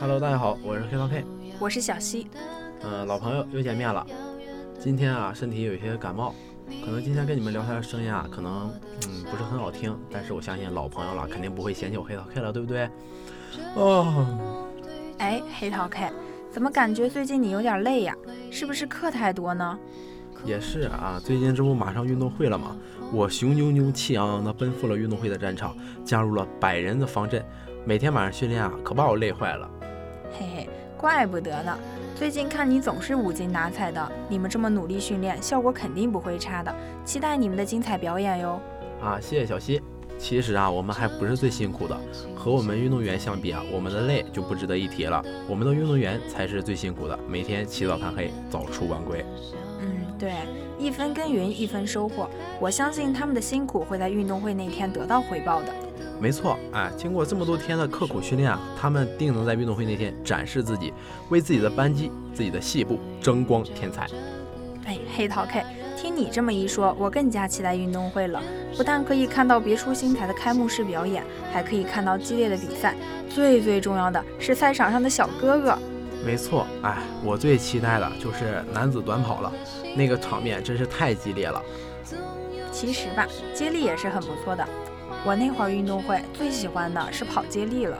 Hello，大家好，我是黑桃 K，我是小西。嗯，老朋友又见面了。今天啊，身体有一些感冒，可能今天跟你们聊天的声音啊，可能嗯不是很好听，但是我相信老朋友了，肯定不会嫌弃我黑桃 K 了，对不对？哦，哎，黑桃 K，怎么感觉最近你有点累呀？是不是课太多呢？也是啊，最近这不马上运动会了吗？我雄赳赳气昂昂的奔赴了运动会的战场，加入了百人的方阵，每天晚上训练啊，可把我累坏了。嘿嘿，怪不得呢。最近看你总是无精打采的，你们这么努力训练，效果肯定不会差的。期待你们的精彩表演哟！啊，谢谢小溪。其实啊，我们还不是最辛苦的，和我们运动员相比啊，我们的累就不值得一提了。我们的运动员才是最辛苦的，每天起早贪黑，早出晚归。嗯，对，一分耕耘一分收获，我相信他们的辛苦会在运动会那天得到回报的。没错，哎，经过这么多天的刻苦训练啊，他们定能在运动会那天展示自己，为自己的班级、自己的系部争光添彩。哎，黑桃 K，听你这么一说，我更加期待运动会了。不但可以看到别出心裁的开幕式表演，还可以看到激烈的比赛，最最重要的是赛场上的小哥哥。没错，哎，我最期待的就是男子短跑了，那个场面真是太激烈了。其实吧，接力也是很不错的。我那会儿运动会最喜欢的是跑接力了。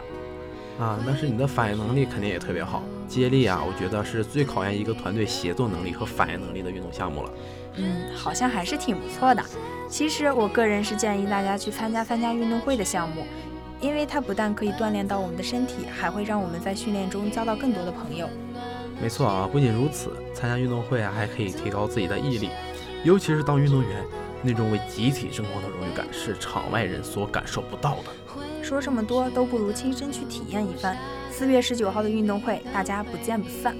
啊，那是你的反应能力肯定也特别好。接力啊，我觉得是最考验一个团队协作能力和反应能力的运动项目了。嗯，好像还是挺不错的。其实我个人是建议大家去参加参加运动会的项目，因为它不但可以锻炼到我们的身体，还会让我们在训练中交到更多的朋友。没错啊，不仅如此，参加运动会啊，还可以提高自己的毅力，尤其是当运动员。那种为集体争光的荣誉感是场外人所感受不到的。说这么多都不如亲身去体验一番。四月十九号的运动会，大家不见不散。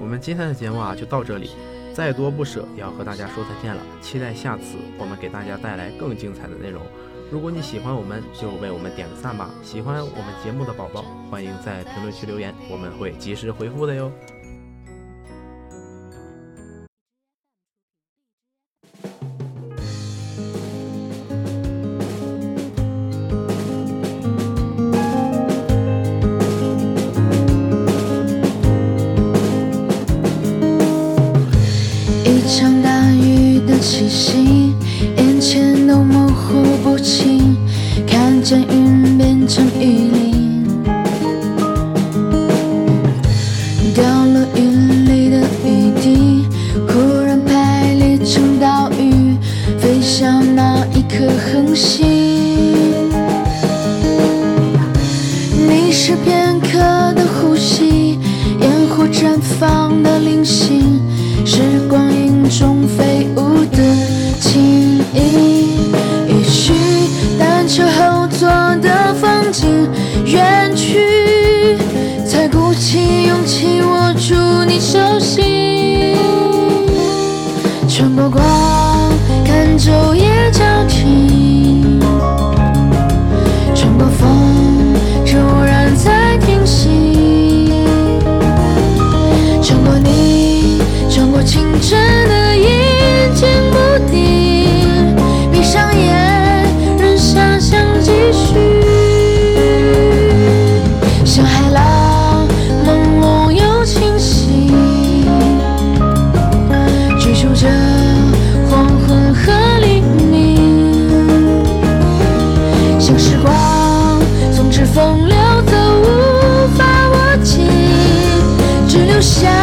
我们今天的节目啊就到这里，再多不舍也要和大家说再见了。期待下次我们给大家带来更精彩的内容。如果你喜欢我们，就为我们点个赞吧。喜欢我们节目的宝宝，欢迎在评论区留言，我们会及时回复的哟。的气息，眼前都模糊不清，看见鼓起勇气握住你手心，穿过光，看昼夜交替，就像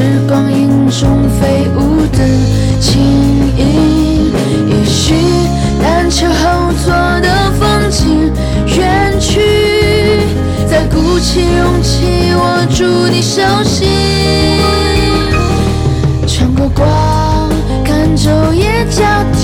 时光影中飞舞的轻盈，也许单车后座的风景远去。再鼓起勇气，握住你手心，穿过光，看昼夜交替。